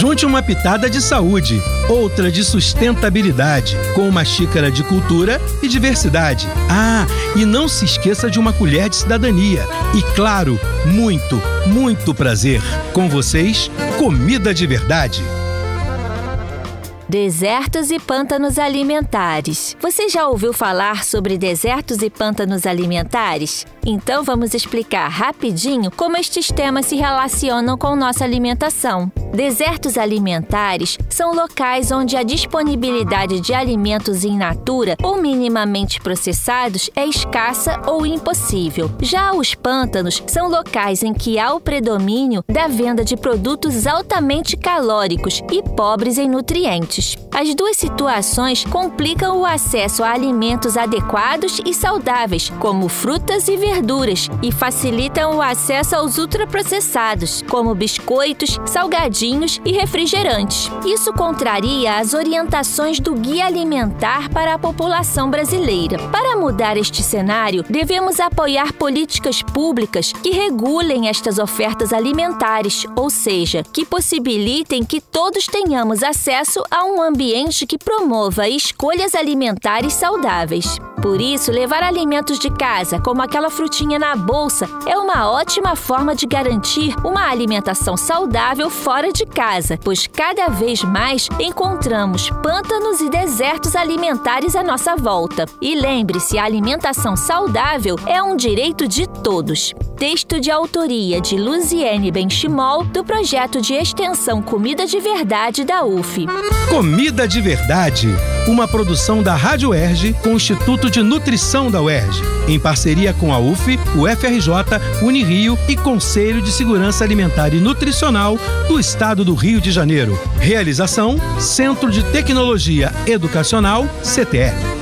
Junte uma pitada de saúde, outra de sustentabilidade, com uma xícara de cultura e diversidade. Ah, e não se esqueça de uma colher de cidadania. E claro, muito, muito prazer. Com vocês, comida de verdade. Desertos e pântanos alimentares. Você já ouviu falar sobre desertos e pântanos alimentares? Então vamos explicar rapidinho como estes temas se relacionam com nossa alimentação. Desertos alimentares são locais onde a disponibilidade de alimentos in natura ou minimamente processados é escassa ou impossível. Já os pântanos são locais em que há o predomínio da venda de produtos altamente calóricos e pobres em nutrientes. As duas situações complicam o acesso a alimentos adequados e saudáveis, como frutas e verduras, e facilitam o acesso aos ultraprocessados, como biscoitos, salgadinhos e refrigerantes. Isso contraria as orientações do Guia Alimentar para a população brasileira. Para mudar este cenário, devemos apoiar políticas públicas que regulem estas ofertas alimentares, ou seja, que possibilitem que todos tenhamos acesso a um ambiente que promova escolhas alimentares saudáveis. Por isso, levar alimentos de casa, como aquela frutinha na bolsa, é uma ótima forma de garantir uma alimentação saudável fora de casa, pois cada vez mais encontramos pântanos e desertos alimentares à nossa volta. E lembre-se, a alimentação saudável é um direito de todos. Texto de autoria de Luziene Benchimol, do projeto de extensão Comida de Verdade da UF. Comida de Verdade, uma produção da Rádio Erge com o Instituto de Nutrição da UERJ, em parceria com a UF, o FRJ, Unirio e Conselho de Segurança Alimentar e Nutricional do Estado do Rio de Janeiro. Realização: Centro de Tecnologia Educacional, CTE.